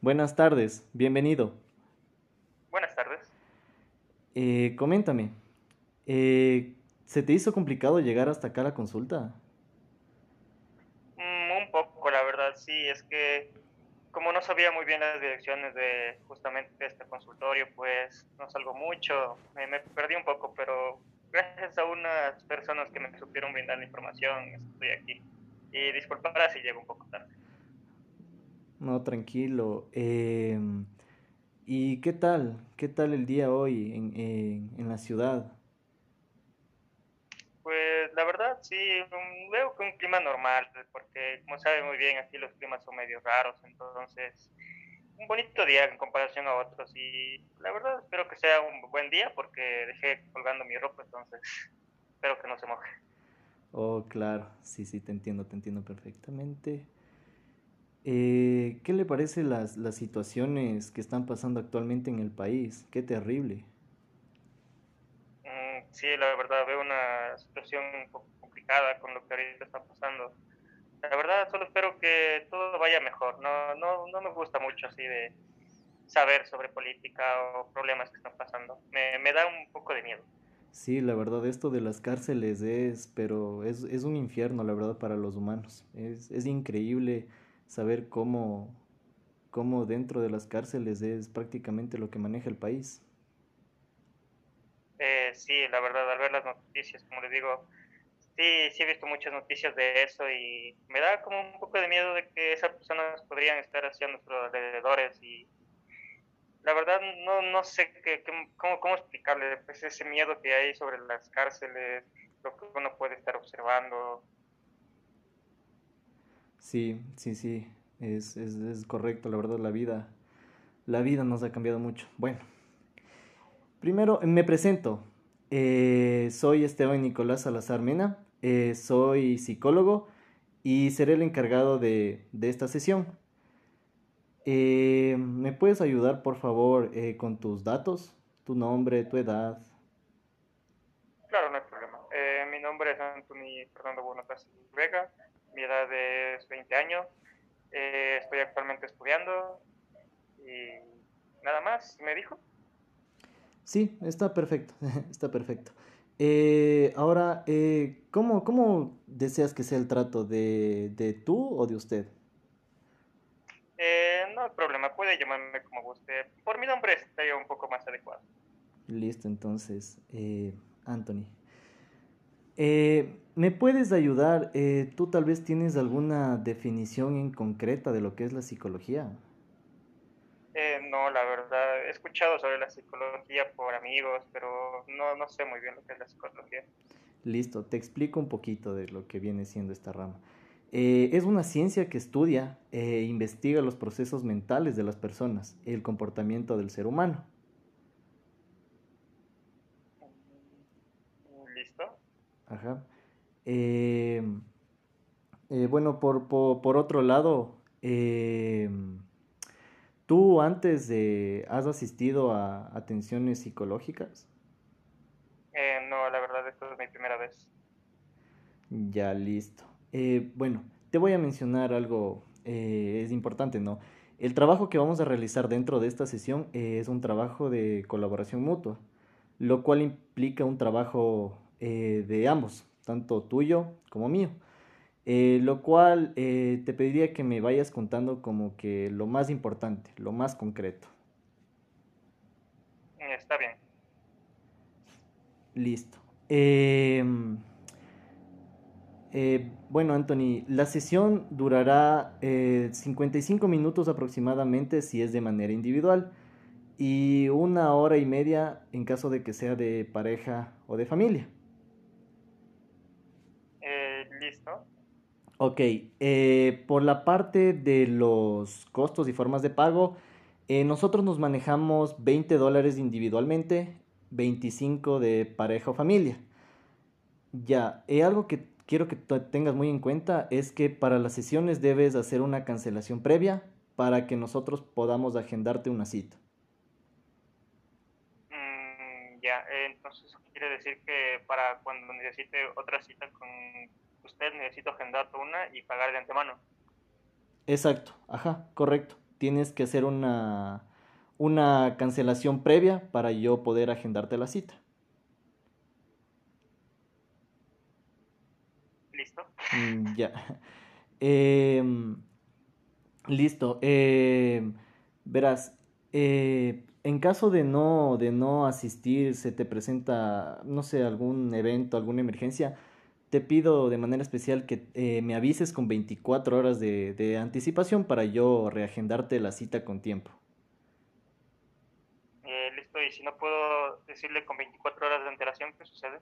Buenas tardes, bienvenido. Buenas tardes. Eh, coméntame, eh, ¿se te hizo complicado llegar hasta acá a la consulta? Mm, un poco, la verdad, sí, es que como no sabía muy bien las direcciones de justamente este consultorio, pues no salgo mucho, me, me perdí un poco, pero gracias a unas personas que me supieron brindar la información, estoy aquí. Y disculpará si llego un poco tarde. No, tranquilo. Em, ¿y qué tal? ¿Qué tal el día hoy en, en, en la ciudad? Pues la verdad sí, veo que un clima normal, porque como sabe muy bien, aquí los climas son medio raros, entonces un bonito día en comparación a otros y la verdad espero que sea un buen día porque dejé colgando mi ropa, entonces espero que no se moje. Oh, claro, sí, sí, te entiendo, te entiendo perfectamente. Eh, ¿qué le parece las, las situaciones que están pasando actualmente en el país? Qué terrible. Mm, sí, la verdad veo una situación un poco complicada con lo que ahorita está pasando. La verdad solo espero que todo vaya mejor. No, no, no me gusta mucho así de saber sobre política o problemas que están pasando. Me, me da un poco de miedo. Sí, la verdad, esto de las cárceles es, pero es, es un infierno, la verdad, para los humanos. Es, es increíble saber cómo, cómo dentro de las cárceles es prácticamente lo que maneja el país. Eh, sí, la verdad, al ver las noticias, como les digo, sí, sí he visto muchas noticias de eso y me da como un poco de miedo de que esas personas podrían estar hacia nuestros alrededores y la verdad no, no sé qué- cómo, cómo explicarle pues, ese miedo que hay sobre las cárceles, lo que uno puede estar observando. Sí, sí, sí, es, es, es correcto, la verdad, la vida, la vida nos ha cambiado mucho. Bueno, primero me presento. Eh, soy Esteban Nicolás Salazar Mena, eh, soy psicólogo y seré el encargado de, de esta sesión. Eh, ¿me puedes ayudar, por favor, eh, con tus datos? Tu nombre, tu edad. Claro, no hay problema. Eh, mi nombre es Anthony Fernando Bonatas Vega, mi edad es 20 años, eh, estoy actualmente estudiando y nada más, me dijo. Sí, está perfecto, está perfecto. Eh, ahora, eh, ¿cómo, cómo deseas que sea el trato de, de tú o de usted? Eh, no hay problema, puede llamarme como guste. Por mi nombre estaría un poco más adecuado. Listo, entonces, eh, Anthony. Eh, ¿me puedes ayudar? Eh, ¿tú tal vez tienes alguna definición en concreta de lo que es la psicología? Eh, no, la verdad, he escuchado sobre la psicología por amigos, pero no, no sé muy bien lo que es la psicología. Listo, te explico un poquito de lo que viene siendo esta rama. Eh, es una ciencia que estudia e investiga los procesos mentales de las personas, el comportamiento del ser humano. Mm, ¿Listo? Ajá. Eh, eh, bueno, por, por, por otro lado, eh, ¿tú antes de, has asistido a atenciones psicológicas? No, la verdad, esto es mi primera vez. Ya, listo. Bueno, te voy a mencionar algo, es importante, ¿no? El trabajo que vamos a realizar dentro de esta sesión es un trabajo de colaboración mutua, lo cual implica un trabajo eh, de ambos, tanto tuyo como mío. Eh, lo cual eh, te pediría que me vayas contando como que lo más importante, lo más concreto. Mm, Está bien. Listo. Em, bueno, Anthony, la sesión durará eh, 55 minutos aproximadamente si es de manera individual y una hora y media en caso de que sea de pareja o de familia. Eh, ¿listo? Ok, eh, por la parte de los costos y formas de pago, eh, nosotros nos manejamos 20 dólares individualmente, 25 de pareja o familia. Ya, eh, algo que quiero que tengas muy en cuenta es que para las sesiones debes hacer una cancelación previa para que nosotros podamos agendarte una cita. Mm, ya, eh, entonces quiere decir que para cuando necesite otra cita con usted necesito agendar una y pagar de antemano. Exacto, ajá, correcto. tienes que hacer una, una cancelación previa para yo poder agendarte la cita. Listo. Mm, ya. Em, listo. Em, verás, eh, en caso de no, de no asistir, se te presenta, no sé, algún evento, alguna emergencia, te pido de manera especial que eh, me avises con 24 horas de, de, anticipación para yo reagendarte la cita con tiempo. Eh, listo, y si no puedo decirle con 24 horas de antelación, ¿qué sucede?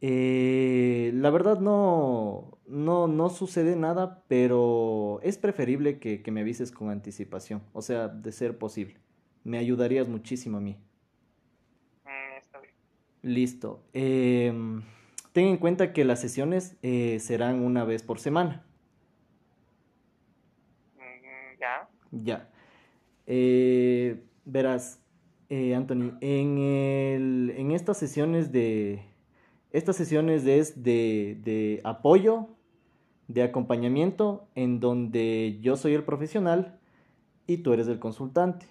Eh, la verdad no, no, no sucede nada, pero es preferible que, que me avises con anticipación, o sea, de ser posible. Me ayudarías muchísimo a mí. Mm, está bien. Listo. Eh, ten en cuenta que las sesiones eh, serán una vez por semana. Mm, ya. Ya. Eh, verás, eh, Anthony, en, el, en estas sesiones de... Estas sesiones es de, de apoyo, de acompañamiento, en donde yo soy el profesional y tú eres el consultante.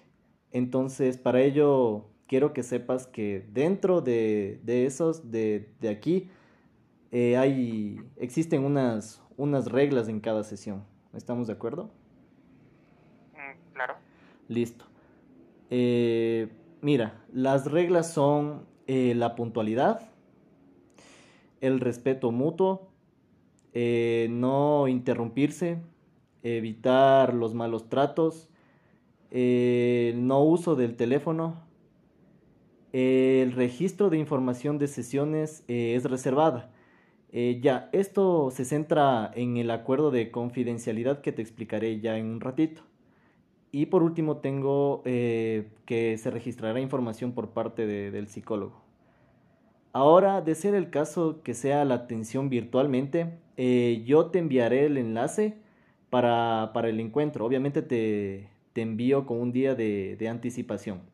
Entonces, para ello, quiero que sepas que dentro de, de esos, de, de aquí, eh, hay, existen unas, unas reglas en cada sesión. ¿Estamos de acuerdo? Mm, claro. Listo. Eh, mira, las reglas son eh, la puntualidad, el respeto mutuo, eh, no interrumpirse, evitar los malos tratos, el no uso del teléfono, el registro de información de sesiones es reservada. Eh, ya, esto se centra en el acuerdo de confidencialidad que te explicaré ya en un ratito. Y por último tengo eh, que se registrará información por parte de, del psicólogo. Ahora, de ser el caso que sea la atención virtualmente, eh, yo te enviaré el enlace para, para el encuentro. Obviamente te, te envío con un día de anticipación.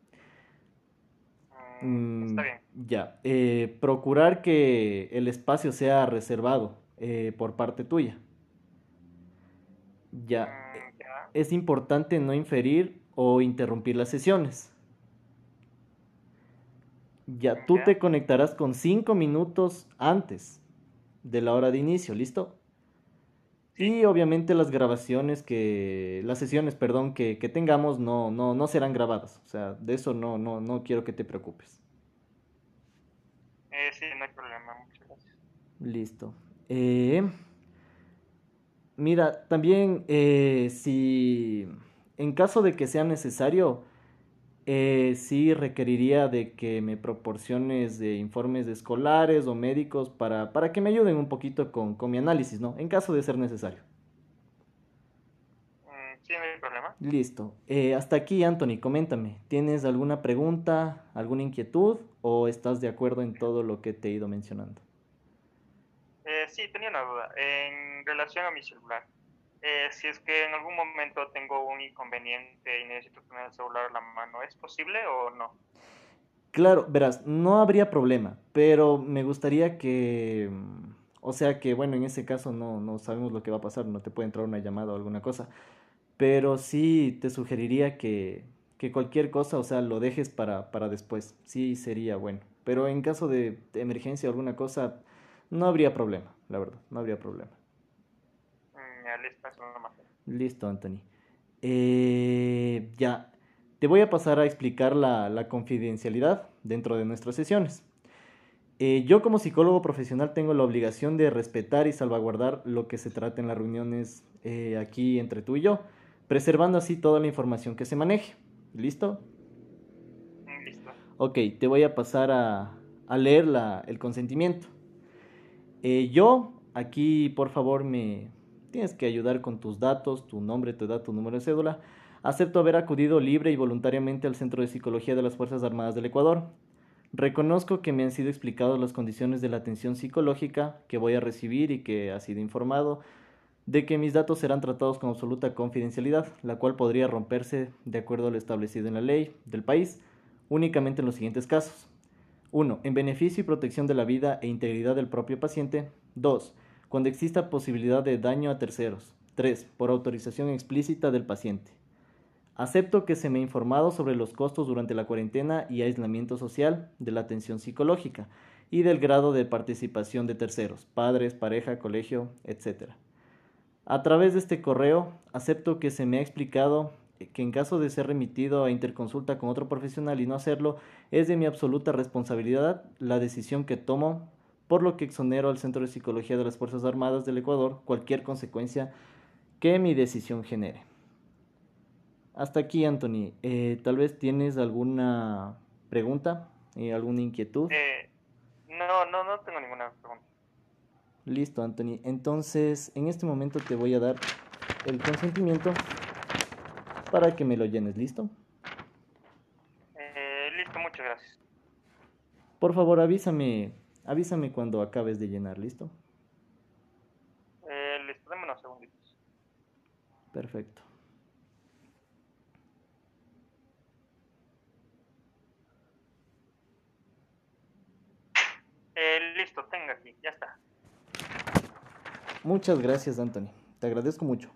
Mm, está Mm, bien. ya, eh, procurar que el espacio sea reservado eh, por parte tuya. Ya, Mm, ya. es importante no inferir o interrumpir las sesiones. Ya, tú Ya. te conectarás con cinco minutos antes de la hora de inicio, ¿listo? Y obviamente las grabaciones que, las sesiones, perdón, que, que tengamos no, no, no serán grabadas. O sea, de eso no, no, no quiero que te preocupes. Eh, sí, no hay problema. Muchas gracias. Listo. Eh, mira, también eh, si en caso de que sea necesario, eh, sí requeriría de que me proporciones de informes escolares o médicos para, para que me ayuden un poquito con, con mi análisis, ¿no? En caso de ser necesario. Mm, sí, no hay problema. Listo. Eh, hasta aquí, Anthony, coméntame. ¿Tienes alguna pregunta, alguna inquietud o estás de acuerdo en todo lo que te he ido mencionando? Eh, sí, tenía una duda. En relación a mi celular, eh, si es que en algún momento tengo un inconveniente y necesito tener el celular a la mano, ¿es posible o no? Claro, verás, no habría problema, pero me gustaría que, mm, o sea que, bueno, en ese caso no, no sabemos lo que va a pasar, no te puede entrar una llamada o alguna cosa, pero sí te sugeriría que, que cualquier cosa, o sea, lo dejes para, para después, sí sería bueno, pero en caso de, de emergencia o alguna cosa, no habría problema, la verdad, no habría problema. Listo, Anthony. Eh, ya, te voy a pasar a explicar la, la confidencialidad dentro de nuestras sesiones. Eh, yo como psicólogo profesional tengo la obligación de respetar y salvaguardar lo que se trata en las reuniones eh, aquí entre tú y yo, preservando así toda la información que se maneje. ¿Listo? Mm, listo. Ok, te voy a pasar a, a leer la, el consentimiento. Eh, yo, aquí por favor me tienes que ayudar con tus datos, tu nombre, tu edad, tu número de cédula. Acepto haber acudido libre y voluntariamente al Centro de Psicología de las Fuerzas Armadas del Ecuador. Reconozco que me han sido explicadas las condiciones de la atención psicológica que voy a recibir y que ha sido informado de que mis datos serán tratados con absoluta confidencialidad, la cual podría romperse de acuerdo a lo establecido en la ley del país, únicamente en los siguientes casos. 1. En beneficio y protección de la vida e integridad del propio paciente. 2. Cuando exista posibilidad de daño a terceros. 3. Por autorización explícita del paciente. Acepto que se me ha informado sobre los costos durante la cuarentena y aislamiento social de la atención psicológica y del grado de participación de terceros, padres, pareja, colegio, etc. A través de este correo, acepto que se me ha explicado que en caso de ser remitido a interconsulta con otro profesional y no hacerlo, es de mi absoluta responsabilidad la decisión que tomo, por lo que exonero al Centro de Psicología de las Fuerzas Armadas del Ecuador cualquier consecuencia que mi decisión genere. Hasta aquí, Anthony. Eh, Tal vez tienes alguna pregunta, eh, alguna inquietud. Eh, no, no, no tengo ninguna pregunta. Listo, Anthony. Entonces, en este momento te voy a dar el consentimiento para que me lo llenes. ¿Listo? Eh, listo, muchas gracias. Por favor, avísame, avísame cuando acabes de llenar. ¿Listo? Eh, listo, dame unos segunditos. Perfecto. Eh, listo, tenga aquí, ya está. Muchas gracias, Anthony. Te agradezco mucho.